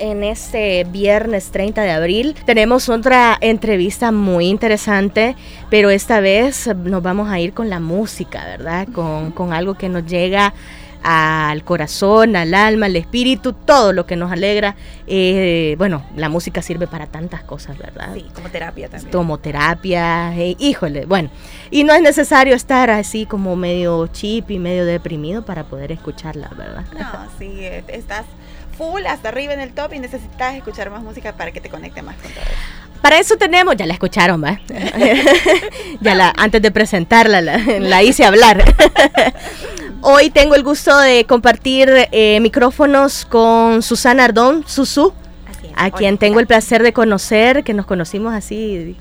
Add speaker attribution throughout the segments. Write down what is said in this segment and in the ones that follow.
Speaker 1: En este viernes 30 de abril tenemos otra entrevista muy interesante, pero esta vez nos vamos a ir con la música, ¿verdad? Con, algo que nos llega al corazón, al alma, al espíritu, todo lo que nos alegra. Eh, bueno, la música sirve para tantas cosas, ¿verdad?
Speaker 2: Sí, como terapia también.
Speaker 1: Como terapia, eh, híjole, bueno. Y no es necesario estar así como medio chip y medio deprimido para poder escucharla, ¿verdad?
Speaker 2: No, sí, eh, estás full hasta arriba en el top y necesitas escuchar más música para que te conecte más con todo eso.
Speaker 1: Para eso tenemos, ya la escucharon, ¿va? ya la, antes de presentarla, la, hice hablar. Hoy tengo el gusto de compartir eh, micrófonos con Susana Ardón, Susu, a quien tengo el placer de conocer, que nos conocimos así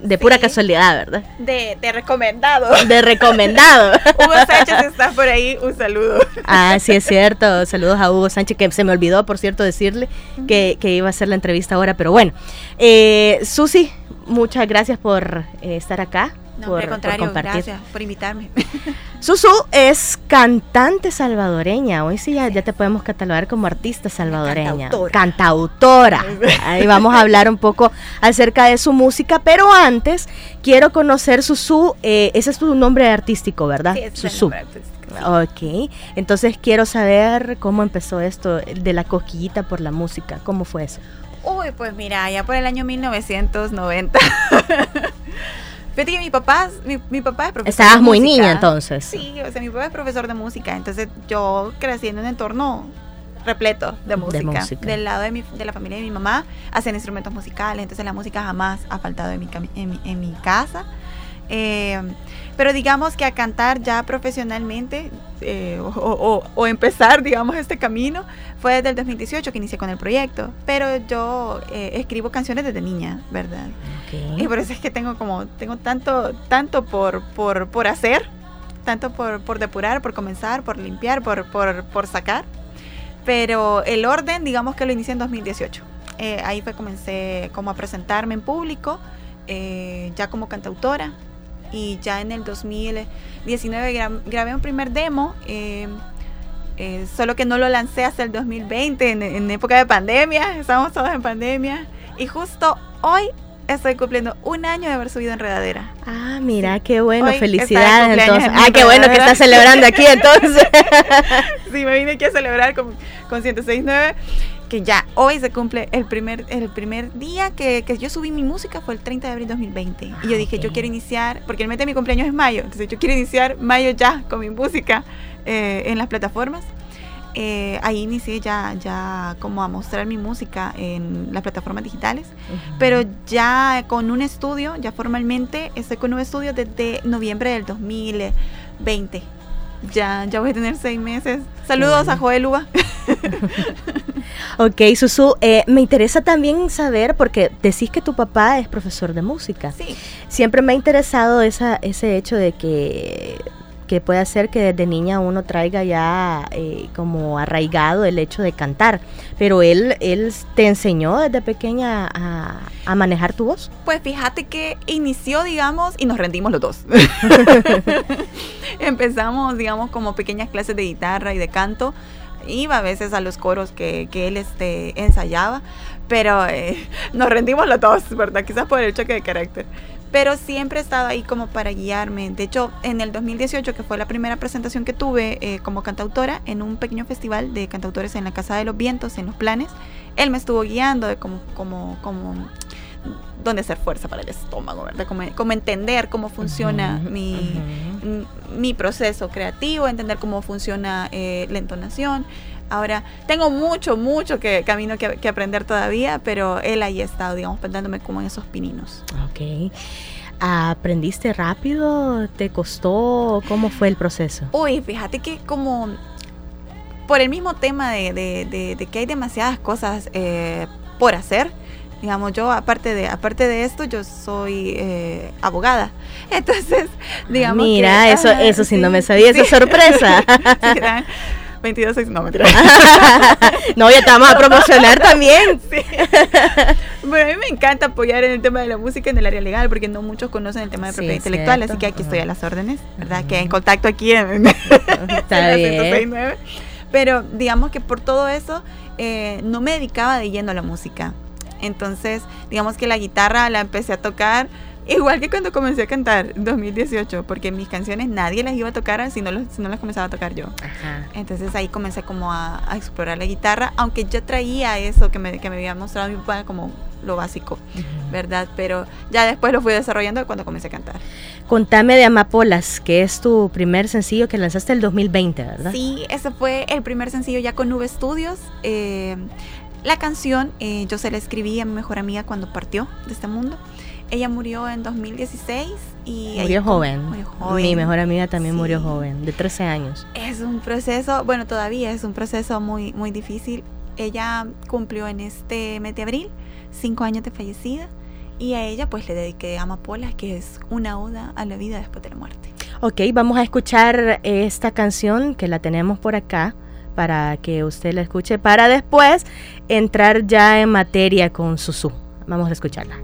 Speaker 1: de pura casualidad, ¿verdad?
Speaker 2: De, de, recomendado.
Speaker 1: De recomendado.
Speaker 2: Hugo Sánchez está por ahí, un saludo.
Speaker 1: Ah, sí, es cierto. Saludos a Hugo Sánchez, que se me olvidó, por cierto, decirle que, iba a hacer la entrevista ahora, pero bueno. Eh, Susi, muchas gracias por eh, estar acá.
Speaker 2: No, por, contrario, gracias por invitarme.
Speaker 1: Susu es cantante salvadoreña. Hoy sí ya, ya te podemos catalogar como artista salvadoreña. Cantautora. Cantautora. Ahí vamos a hablar un poco acerca de su música, pero antes quiero conocer Susu. Eh, ese es tu nombre artístico, ¿verdad?
Speaker 2: Sí, es Susu.
Speaker 1: Ok, entonces quiero saber cómo empezó esto de la cosquillita por la música. ¿Cómo fue eso?
Speaker 2: Uy, pues mira, ya por el año 1990. Fíjate que mi papá, mi, papá es profesor.
Speaker 1: Estabas muy niña entonces.
Speaker 2: Sí, o sea, mi papá es profesor de música, entonces yo crecí en un entorno repleto de música. Del lado de, mi, de la familia de mi mamá hacen instrumentos musicales, entonces la música jamás ha faltado en mi, en mi, casa. Eh, pero digamos que a cantar ya profesionalmente eh, o, empezar, digamos, este camino fue desde el 2018 que inicié con el proyecto. Pero yo eh, escribo canciones desde niña, ¿verdad? Y por eso es que tengo como, tengo tanto, tanto por, por, por hacer, tanto por, por depurar, por comenzar, por limpiar, por, por, por sacar. Pero el orden, digamos que lo inicié en 2018. Eh, ahí fue comencé como a presentarme en público, ya como cantautora, y ya en el 2019 grabé un primer demo, eh, eh, solo que no lo lancé hasta el 2020, en, época de pandemia, estábamos todos en pandemia, y justo hoy estoy cumpliendo un año de haber subido Enredadera.
Speaker 1: Ah, mira, qué bueno, felicidades entonces. Ah, qué bueno que estás celebrando aquí entonces.
Speaker 2: sí, me vine aquí a celebrar con, con 106.9 que ya hoy se cumple el primer, el primer día que, yo subí mi música fue el 30 de abril de 2020. y yo ah, dije, yo quiero iniciar, porque el mes de mi cumpleaños es mayo, entonces yo quiero iniciar mayo ya con mi música eh, en las plataformas. Eh, ahí inicié ya, ya como a mostrar mi música en las plataformas digitales, pero ya con un estudio, ya formalmente, estoy con un estudio desde noviembre del 2020. Ya, ya voy a tener seis meses. Saludos a Joel Uba.
Speaker 1: ok, Susu, eh, me interesa también saber, porque decís que tu papá es profesor de música.
Speaker 2: Sí.
Speaker 1: Siempre me ha interesado esa, ese hecho de que que puede hacer que desde niña uno traiga ya eh, como arraigado el hecho de cantar. Pero él, él te enseñó desde pequeña a, a, manejar tu voz.
Speaker 2: Pues fíjate que inició, digamos, y nos rendimos los dos. Empezamos, digamos, como pequeñas clases de guitarra y de canto iba a veces a los coros que, que él este, ensayaba, pero eh, nos rendimos los dos, ¿verdad? Quizás por el choque de carácter. Pero siempre he estado ahí como para guiarme. De hecho, en el 2018, que fue la primera presentación que tuve eh, como cantautora en un pequeño festival de cantautores en la Casa de los Vientos, en Los Planes, él me estuvo guiando de cómo, cómo, cómo dónde hacer fuerza para el estómago, ¿verdad? Como, entender cómo funciona mi, mi, proceso creativo, entender cómo funciona eh, la entonación. Ahora, tengo mucho, mucho que, camino que, que, aprender todavía, pero él ahí ha estado, digamos, pensándome como en esos pininos.
Speaker 1: Ok. ¿Aprendiste rápido? ¿Te costó? ¿Cómo fue el proceso?
Speaker 2: Uy, fíjate que como por el mismo tema de, de, de, que hay demasiadas cosas eh, por hacer, digamos yo aparte de aparte de esto yo soy eh, abogada. Entonces digamos
Speaker 1: mira eso eso sí, no me sabía esa sorpresa.
Speaker 2: 22 no
Speaker 1: no ya te vamos a promocionar también.
Speaker 2: Sí. bueno a mí me encanta apoyar en el tema de la música en el área legal porque no muchos conocen el tema de propiedad intelectual así que aquí estoy a las órdenes verdad que en contacto aquí en,
Speaker 1: Está bien.
Speaker 2: Pero digamos que por todo eso eh, no me dedicaba de lleno a la música. Entonces, digamos que la guitarra la empecé a tocar igual que cuando comencé a cantar en 2018, porque mis canciones nadie las iba a tocar si no, si no las comenzaba a tocar yo. Entonces ahí comencé como a, explorar la guitarra, aunque yo traía eso que me, que me había mostrado mi papá como lo básico, ¿verdad? Pero ya después lo fui desarrollando cuando comencé a cantar.
Speaker 3: Contame de Amapolas, que es tu primer sencillo que lanzaste el 2020, ¿verdad?
Speaker 2: Sí, ese fue el primer sencillo ya con Nube Studios. Eh, la canción eh, yo se la escribí a mi mejor amiga cuando partió de este mundo. Ella murió en 2016 y...
Speaker 3: Murió joven. Mi mejor amiga también murió joven, de 13 años.
Speaker 2: Es un proceso, bueno, todavía es un proceso muy, muy difícil. Ella cumplió en este mes de abril cinco años de fallecida y a ella pues le dediqué Amapola, que es una oda a la vida después de la muerte.
Speaker 3: Ok, vamos a escuchar esta canción que la tenemos por acá para que usted la escuche, para después entrar ya en materia con Susu. Vamos a escucharla.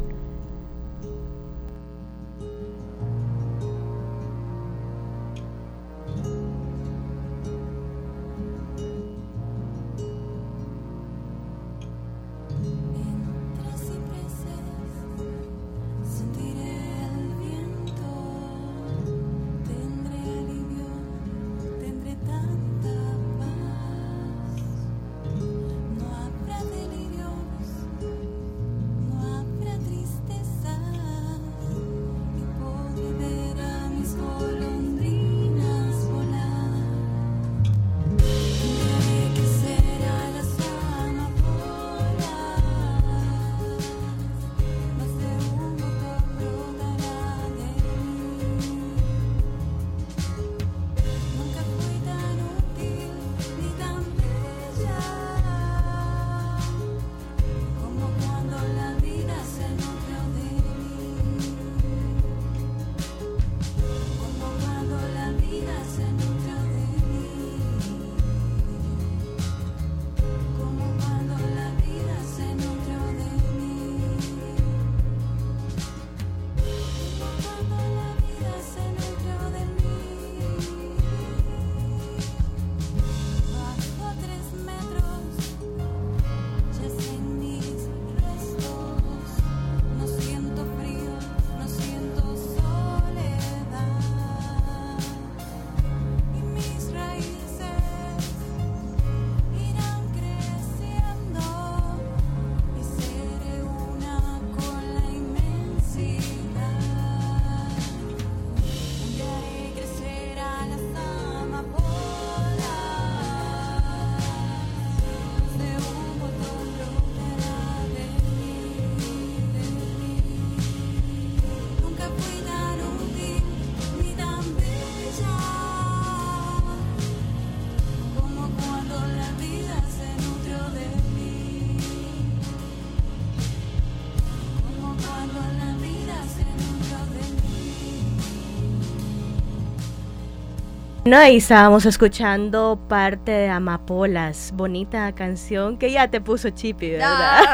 Speaker 3: No, ahí estábamos escuchando parte de Amapolas, bonita canción que ya te puso Chipi, ¿verdad?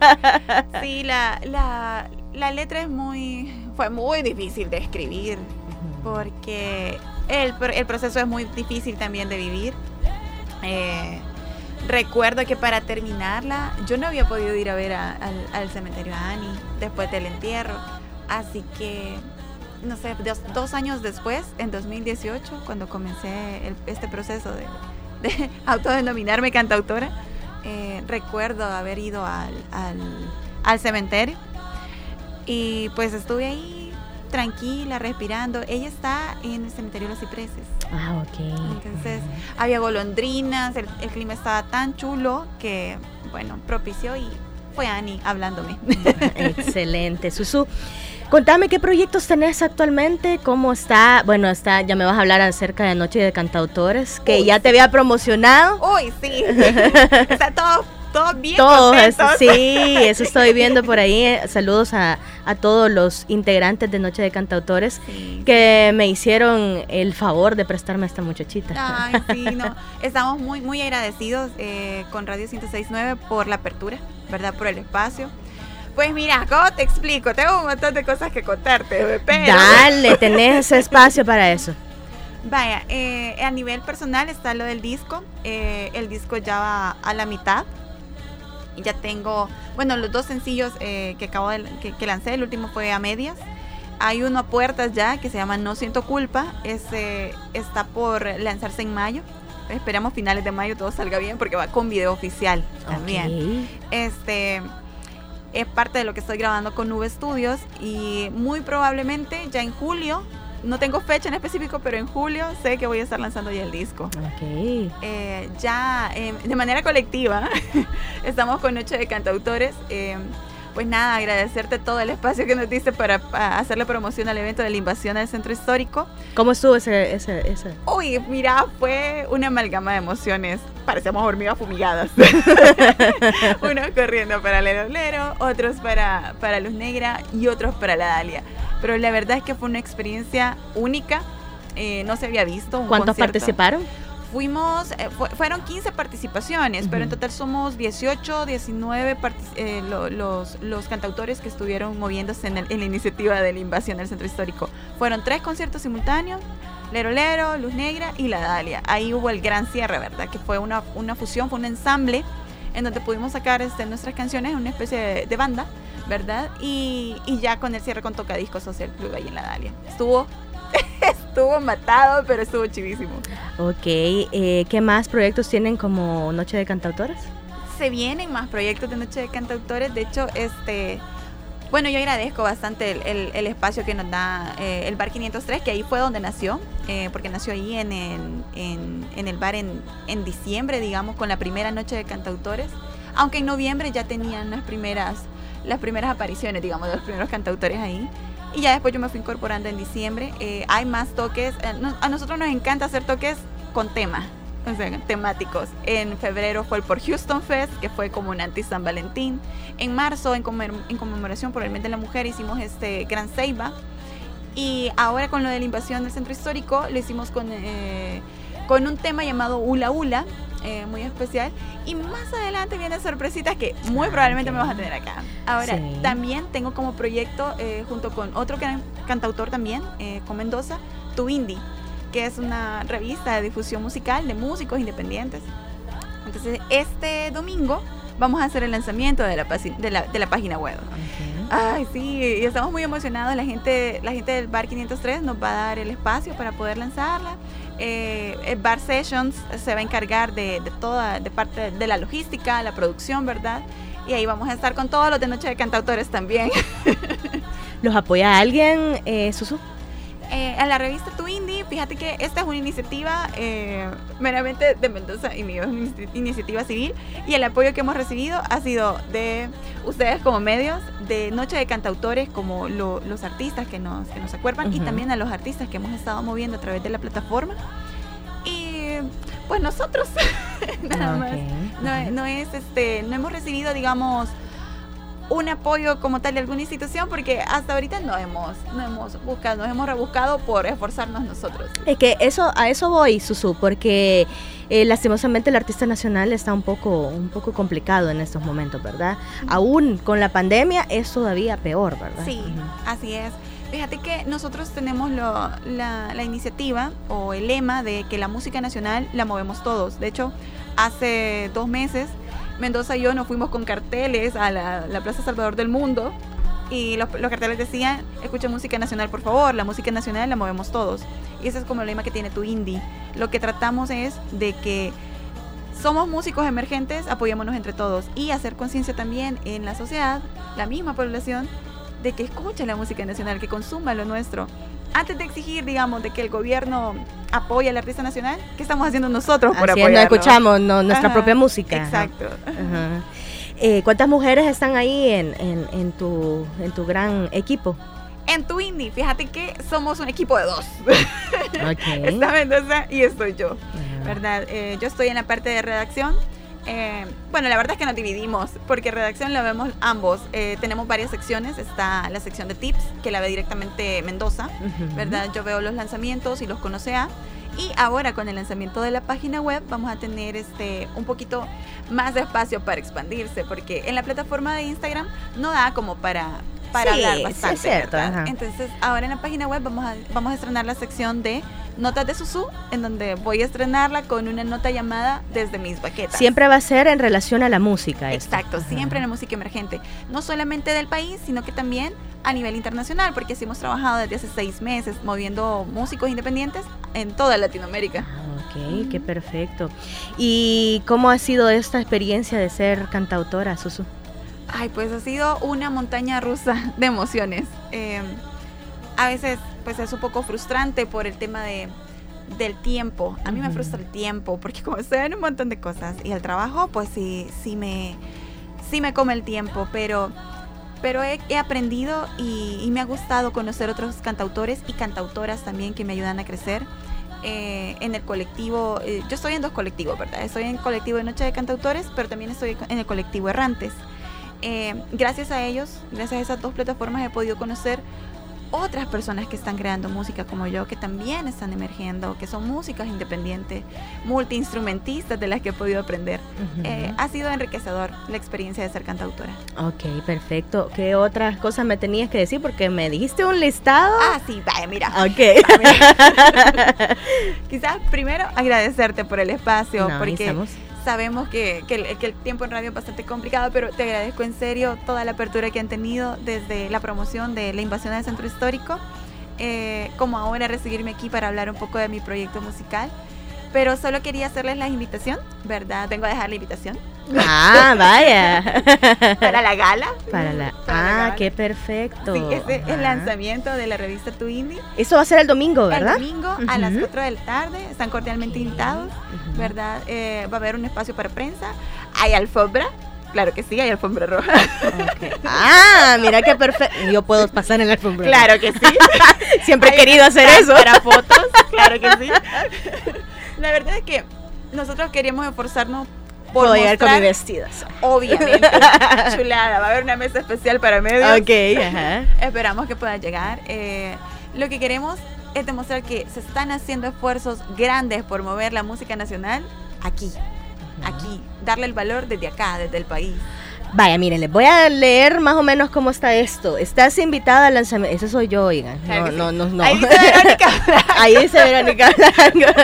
Speaker 2: Ah, sí, la, la, letra es muy, fue muy difícil de escribir porque el, el proceso es muy difícil también de vivir. Eh, recuerdo que para terminarla, yo no había podido ir a ver al, al cementerio a Annie después del entierro, así que no sé, dos, años después, en 2018, cuando comencé este proceso de, autodenominarme cantautora, eh, recuerdo haber ido al, al, cementerio y pues estuve ahí tranquila, respirando. Ella está en el cementerio de los cipreses.
Speaker 3: Ah, ok.
Speaker 2: Entonces había golondrinas, el, el clima estaba tan chulo que, bueno, propició y fue Ani hablándome.
Speaker 3: Excelente, Susu. Contame qué proyectos tenés actualmente, cómo está, bueno, está, ya me vas a hablar acerca de Noche de Cantautores, que ya te había promocionado.
Speaker 2: Uy, sí, está todo, todo bien. Todo,
Speaker 3: sí, eso estoy viendo por ahí. Saludos a, todos los integrantes de Noche de Cantautores que me hicieron el favor de prestarme a esta muchachita.
Speaker 2: Ay, sí, no, estamos muy, muy agradecidos eh, con Radio 1069 por la apertura, ¿verdad? Por el espacio pues mira, ¿cómo te explico? Tengo un montón de cosas que contarte,
Speaker 3: pero... Dale, tenés espacio para eso.
Speaker 2: Vaya, eh, a nivel personal está lo del disco. Eh, el disco ya va a la mitad. Ya tengo, bueno, los dos sencillos eh, que acabo de que, lancé. El último fue a medias. Hay uno a puertas ya que se llama No siento culpa. Ese está por lanzarse en mayo. Esperamos finales de mayo todo salga bien porque va con video oficial también. Este es parte de lo que estoy grabando con Nube Studios y muy probablemente ya en julio no tengo fecha en específico, pero en julio sé que voy a estar lanzando ya el disco.
Speaker 1: Ok.
Speaker 2: Eh, ya eh, de manera colectiva, estamos con Noche de Cantautores. Eh, pues nada, agradecerte todo el espacio que nos diste para, hacerle promoción al evento de la invasión al centro histórico.
Speaker 1: ¿Cómo estuvo ese, ese, ese?
Speaker 2: Uy, mira, fue una amalgama de emociones. Parecíamos hormigas fumigadas. Unos corriendo para Lero Lero, otros para, para Luz Negra y otros para la Dalia. Pero la verdad es que fue una experiencia única. Eh, no se había visto.
Speaker 1: ¿Cuántos participaron?
Speaker 2: fuimos, eh, fueron 15 participaciones, pero en total somos 18, 19 eh, los, los cantautores que estuvieron moviéndose en, la iniciativa de la invasión del centro histórico. Fueron tres conciertos simultáneos, Lero Lero, Luz Negra y La Dalia. Ahí hubo el gran cierre, ¿verdad? Que fue una, una fusión, fue un ensamble en donde pudimos sacar este, nuestras canciones, una especie de, banda, ¿verdad? Y, y, ya con el cierre con Tocadiscos Social Club ahí en La Dalia. Estuvo estuvo matado, pero estuvo chivísimo.
Speaker 1: Ok, eh, ¿qué más proyectos tienen como Noche de Cantautores?
Speaker 2: Se vienen más proyectos de Noche de Cantautores. De hecho, este, bueno, yo agradezco bastante el, espacio que nos da eh, el Bar 503, que ahí fue donde nació, eh, porque nació ahí en el, bar en, en, diciembre, digamos, con la primera Noche de Cantautores. Aunque en noviembre ya tenían las primeras, las primeras apariciones, digamos, de los primeros cantautores ahí. Y ya después yo me fui incorporando en diciembre. Eh, hay más toques. A nosotros nos encanta hacer toques con tema, o sea, temáticos. En febrero fue el por Houston Fest, que fue como un anti-San Valentín. En marzo, en, conmemoración por el mes de la mujer, hicimos este Gran Ceiba. Y ahora con lo de la invasión del centro histórico, lo hicimos con, eh, con un tema llamado Ula Ula, eh, muy especial. Y más adelante vienen sorpresitas que muy probablemente me vas a tener acá. Ahora, también tengo como proyecto, eh, junto con otro cantautor también, con Mendoza, Tu Indie, que es una revista de difusión musical de músicos independientes. Entonces, este domingo vamos a hacer el lanzamiento de la, de la, de la página web. Ay, sí, y estamos muy emocionados. La gente, la gente del Bar 503 nos va a dar el espacio para poder lanzarla. Eh, Bar Sessions se va a encargar de, toda, de parte de la logística, la producción, ¿verdad? Y ahí vamos a estar con todos los de Noche de Cantautores también.
Speaker 1: ¿Los apoya alguien, eh, Susu?
Speaker 2: Eh, a la revista fíjate que esta es una iniciativa eh, meramente de Mendoza y mío, es una iniciativa civil y el apoyo que hemos recibido ha sido de ustedes como medios, de Noche de Cantautores como los artistas que nos, que nos acuerpan y también a los artistas que hemos estado moviendo a través de la plataforma. Y pues nosotros, nada más. No, no, es este, no hemos recibido, digamos, un apoyo como tal de alguna institución porque hasta ahorita no hemos, no hemos buscado, nos hemos rebuscado por esforzarnos nosotros.
Speaker 1: Es que eso, a eso voy, Susu, porque eh, lastimosamente el artista nacional está un poco, un poco complicado en estos momentos, ¿verdad? Aún con la pandemia es todavía peor, ¿verdad?
Speaker 2: Sí, así es. Fíjate que nosotros tenemos la, la iniciativa o el lema de que la música nacional la movemos todos. De hecho, hace dos meses Mendoza y yo nos fuimos con carteles a la, Plaza Salvador del Mundo y los, carteles decían, escucha música nacional por favor, la música nacional la movemos todos. Y ese es como el lema que tiene tu indie. Lo que tratamos es de que somos músicos emergentes, apoyémonos entre todos y hacer conciencia también en la sociedad, la misma población, de que escuche la música nacional, que consuma lo nuestro antes de exigir, digamos, de que el gobierno apoye al artista nacional, ¿qué estamos haciendo nosotros por
Speaker 1: apoyarlo? escuchamos nuestra propia música.
Speaker 2: Exacto.
Speaker 1: Eh, ¿Cuántas mujeres están ahí en, en, tu, en tu gran equipo?
Speaker 2: En tu indie, fíjate que somos un equipo de dos. Está Mendoza y estoy yo, ¿verdad? Eh, yo estoy en la parte de redacción eh, bueno, la verdad es que nos dividimos, porque redacción la vemos ambos. Eh, tenemos varias secciones. Está la sección de tips, que la ve directamente Mendoza, ¿verdad? Yo veo los lanzamientos y los conoce a. Y ahora con el lanzamiento de la página web vamos a tener este un poquito más de espacio para expandirse, porque en la plataforma de Instagram no da como para para hablar bastante. cierto, Entonces, ahora en la página web vamos a, vamos a estrenar la sección de Notas de Susu, en donde voy a estrenarla con una nota llamada Desde mis baquetas.
Speaker 1: Siempre va a ser en relación a la música.
Speaker 2: Exacto, siempre en la música emergente. No solamente del país, sino que también a nivel internacional, porque así hemos trabajado desde hace seis meses moviendo músicos independientes en toda Latinoamérica.
Speaker 1: Ok, qué perfecto. ¿Y cómo ha sido esta experiencia de ser cantautora, Susu?
Speaker 2: Ay, pues ha sido una montaña rusa de emociones. Eh, a veces pues es un poco frustrante por el tema de, del tiempo. A mí me frustra el tiempo porque como estoy en un montón de cosas y el trabajo pues sí, sí me, sí me come el tiempo, pero, pero he, aprendido y, me ha gustado conocer otros cantautores y cantautoras también que me ayudan a crecer. Eh, en el colectivo, eh, yo estoy en dos colectivos, ¿verdad? Estoy en el colectivo de Noche de Cantautores, pero también estoy en el colectivo Errantes. Eh, gracias a ellos, gracias a esas dos plataformas he podido conocer otras personas que están creando música como yo, que también están emergiendo, que son músicas independientes, multiinstrumentistas de las que he podido aprender. Eh, ha sido enriquecedor la experiencia de ser cantautora.
Speaker 1: Ok, perfecto. ¿Qué otras cosas me tenías que decir? Porque me dijiste un listado.
Speaker 2: Ah, sí, vaya, mira.
Speaker 1: Ok.
Speaker 2: Quizás primero agradecerte por el espacio, porque sabemos que, el, tiempo en radio es bastante complicado, pero te agradezco en serio toda la apertura que han tenido desde la promoción de la invasión del centro histórico, eh, como ahora recibirme aquí para hablar un poco de mi proyecto musical. Pero solo quería hacerles la invitación, ¿verdad? Vengo a dejar la invitación.
Speaker 1: Ah, vaya.
Speaker 2: para la gala.
Speaker 1: Para la. ah, qué perfecto.
Speaker 2: Sí, este es el lanzamiento de la revista Tu Indie.
Speaker 1: Eso va a ser el domingo, ¿verdad?
Speaker 2: El domingo a las 4 de la tarde. Están cordialmente invitados, ¿verdad? Eh, va a haber un espacio para prensa. Hay alfombra. Claro que sí, hay alfombra roja.
Speaker 1: Ah, mira qué perfecto. Yo puedo pasar en la alfombra
Speaker 2: Claro que sí.
Speaker 1: Siempre he querido hacer eso.
Speaker 2: Para fotos, claro que sí. La verdad es que nosotros queríamos esforzarnos
Speaker 1: por Puedo llegar con mi vestido.
Speaker 2: Obviamente. chulada. Va a haber una mesa especial para medios.
Speaker 1: Ok, ajá.
Speaker 2: Esperamos que pueda llegar. Eh, lo que queremos es demostrar que se están haciendo esfuerzos grandes por mover la música nacional aquí. Aquí. Darle el valor desde acá, desde el país.
Speaker 1: Vaya, miren, les voy a leer más o menos cómo está esto. Estás invitada al lanzamiento. Ese soy yo, oigan. No, no, no, no.
Speaker 2: Ahí dice Verónica Blanco.
Speaker 1: Ahí dice Verónica Blanco.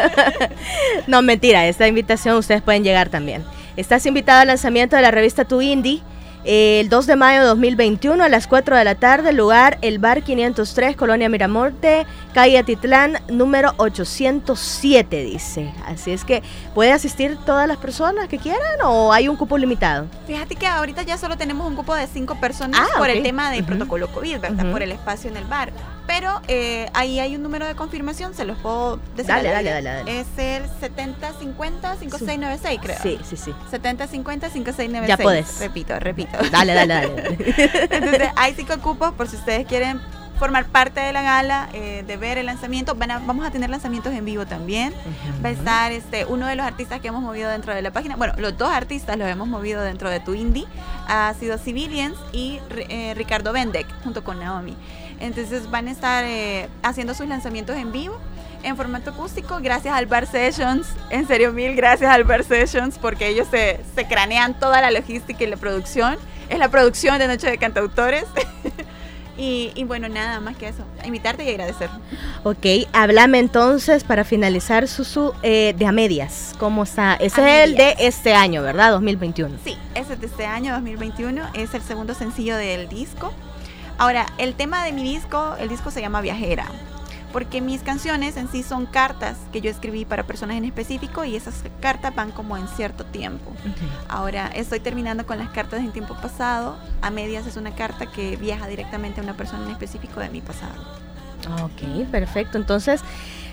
Speaker 1: no, mentira. Esta invitación ustedes pueden llegar también. Estás invitada al lanzamiento de la revista Tu Indie el 2 de mayo de 2021 a las 4 de la tarde, lugar el Bar 503, Colonia Miramorte, calle Atitlán, número 807, dice. Así es que, ¿puede asistir todas las personas que quieran o hay un cupo limitado?
Speaker 2: Decir que ahorita ya solo tenemos un cupo de cinco personas ah, por el tema del protocolo COVID, ¿verdad? Por el espacio en el bar. Pero eh, ahí hay un número de confirmación, se los puedo decir.
Speaker 1: Dale, dale, dale, dale,
Speaker 2: Es el 7050-5696, creo.
Speaker 1: Sí, sí, sí.
Speaker 2: 7050-5696.
Speaker 1: Ya puedes.
Speaker 2: Repito, repito.
Speaker 1: Dale, dale, dale.
Speaker 2: Entonces, hay cinco cupos por si ustedes quieren formar parte de la gala, eh, de ver el lanzamiento. vamos a tener lanzamientos en vivo también. Va a estar este, uno de los artistas que hemos movido dentro de la página. Bueno, los dos artistas los hemos movido dentro de tu indie. Ha sido Civilians y eh, Ricardo Bendek, junto con Naomi. Entonces van a estar eh, haciendo sus lanzamientos en vivo en formato acústico gracias al Bar Sessions. En serio, mil gracias al Bar Sessions porque ellos se, se cranean toda la logística y la producción. Es la producción de Noche de Cantautores. Y, bueno, nada más que eso. Invitarte y agradecer.
Speaker 1: Ok, háblame entonces para finalizar, Susu, eh, de a medias. ¿Cómo está? Ese es el de este año, ¿verdad? 2021.
Speaker 2: Sí, ese es de este año, 2021. Es el segundo sencillo del disco. Ahora, el tema de mi disco, el disco se llama Viajera porque mis canciones en sí son cartas que yo escribí para personas en específico y esas cartas van como en cierto tiempo. Ahora estoy terminando con las cartas en tiempo pasado, a medias es una carta que viaja directamente a una persona en específico de mi pasado.
Speaker 1: Ok, perfecto. Entonces,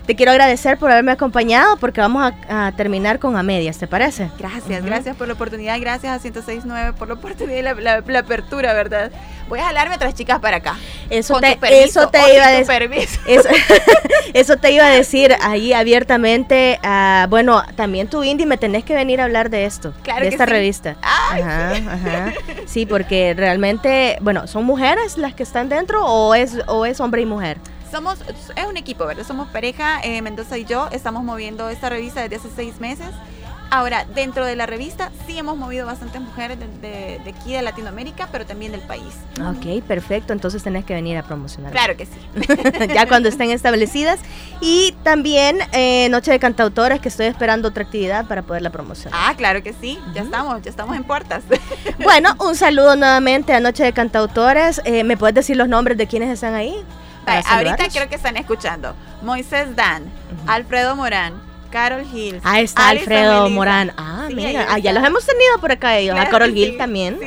Speaker 1: te quiero agradecer por haberme acompañado porque vamos a, terminar con a medias, ¿te parece?
Speaker 2: Gracias, gracias por la oportunidad, gracias a 1069 por la oportunidad y la, apertura, ¿verdad? Voy a jalarme otras chicas para acá.
Speaker 1: Eso te, eso te iba a decir. Eso, te iba a decir ahí abiertamente. Uh, bueno, también tu indie me tenés que venir a hablar de esto,
Speaker 2: claro
Speaker 1: de esta
Speaker 2: sí.
Speaker 1: revista.
Speaker 2: ajá,
Speaker 1: ajá. Sí, porque realmente, bueno, ¿son mujeres las que están dentro o es, o es hombre y mujer?
Speaker 2: Somos, es un equipo, ¿verdad? Somos pareja, eh, Mendoza y yo, estamos moviendo esta revista desde hace seis meses.
Speaker 3: Ahora, dentro de la revista sí hemos movido bastantes mujeres de, aquí de Latinoamérica, pero también del país.
Speaker 1: Ok, perfecto. Entonces tenés que venir a promocionar.
Speaker 3: Claro que sí.
Speaker 1: ya cuando estén establecidas. Y también eh, Noche de Cantautores, que estoy esperando otra actividad para poderla promocionar.
Speaker 3: Ah, claro que sí. Ya estamos, ya estamos en puertas.
Speaker 1: bueno, un saludo nuevamente a Noche de Cantautores. Eh, ¿Me puedes decir los nombres de quienes están ahí?
Speaker 3: Ahorita creo que están escuchando. Moisés Dan, Alfredo Morán, Carol Hill.
Speaker 1: Ah, está Alfredo Morán. Ah, mira. Ah, ya los hemos tenido por acá ellos. a Carol Hill también.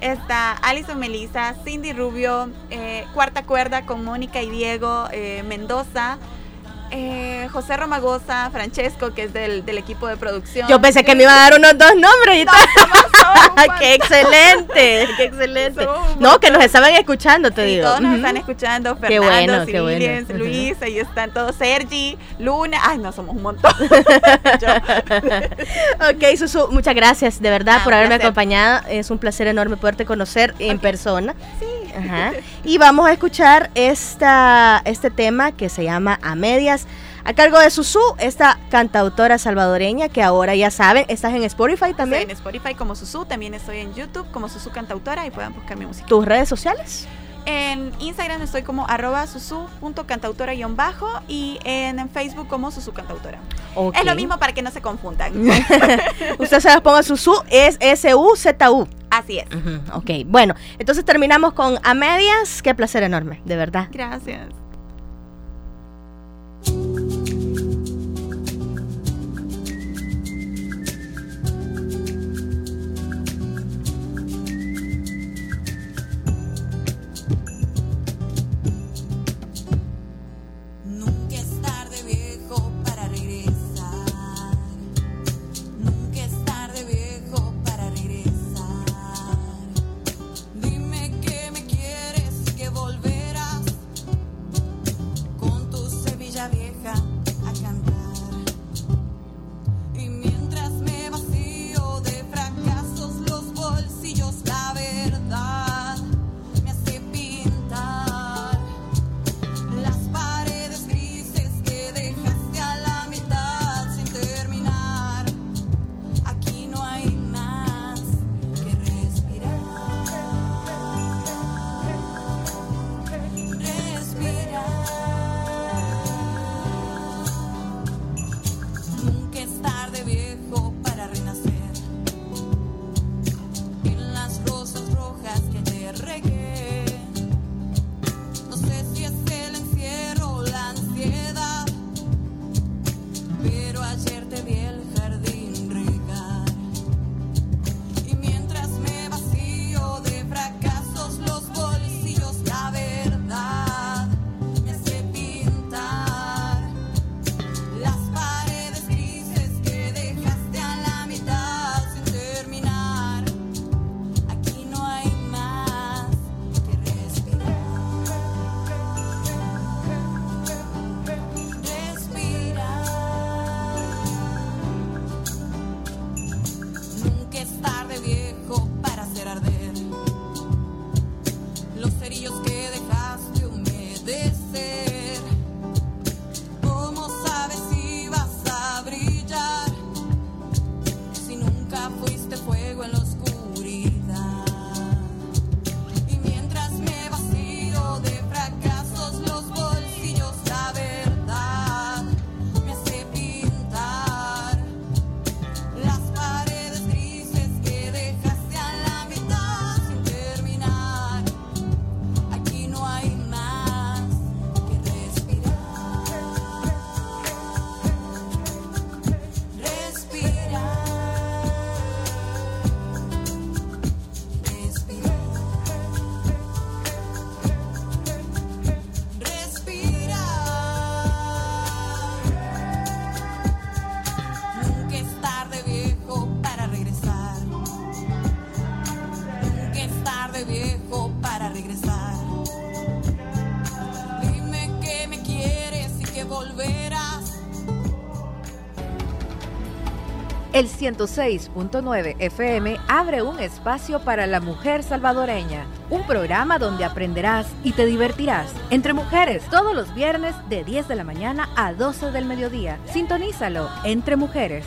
Speaker 3: Está Alison Melissa, Cindy Rubio, eh, Cuarta Cuerda con Mónica y Diego eh, Mendoza, eh, José Romagosa, Francesco, que es del, equipo de producción.
Speaker 1: Yo pensé que me iba a dar unos dos nombres y tal. ¡Qué excelente! ¡Qué excelente! No, que nos estaban escuchando, te digo.
Speaker 3: Todos nos están escuchando. Fernando, qué bueno, Luis, ahí están todos. Sergi, Luna. Ay, no, somos un montón.
Speaker 1: ok, Susu, muchas gracias de verdad ah, por haberme acompañado. Es un placer enorme poderte conocer en persona.
Speaker 3: Sí.
Speaker 1: Ajá. Y vamos a escuchar esta, este tema que se llama A Medias a cargo de Susu, esta cantautora salvadoreña que ahora ya saben, estás en Spotify también.
Speaker 3: Estoy en Spotify como Susu, también estoy en YouTube como Susu Cantautora y puedan buscar mi música.
Speaker 1: ¿Tus redes sociales?
Speaker 3: En Instagram estoy como arroba susu.cantautora-bajo y en Facebook como susu cantautora. Es lo mismo para que no se confundan.
Speaker 1: Usted se las ponga susu, es S-U-Z-U.
Speaker 3: Así es.
Speaker 1: Ok, bueno, entonces terminamos con a medias. Qué placer enorme, de verdad.
Speaker 3: Gracias.
Speaker 4: 106.9 FM abre un espacio para la mujer salvadoreña, un programa donde aprenderás y te divertirás. Entre mujeres todos los viernes de 10 de la mañana a 12 del mediodía. Sintonízalo entre mujeres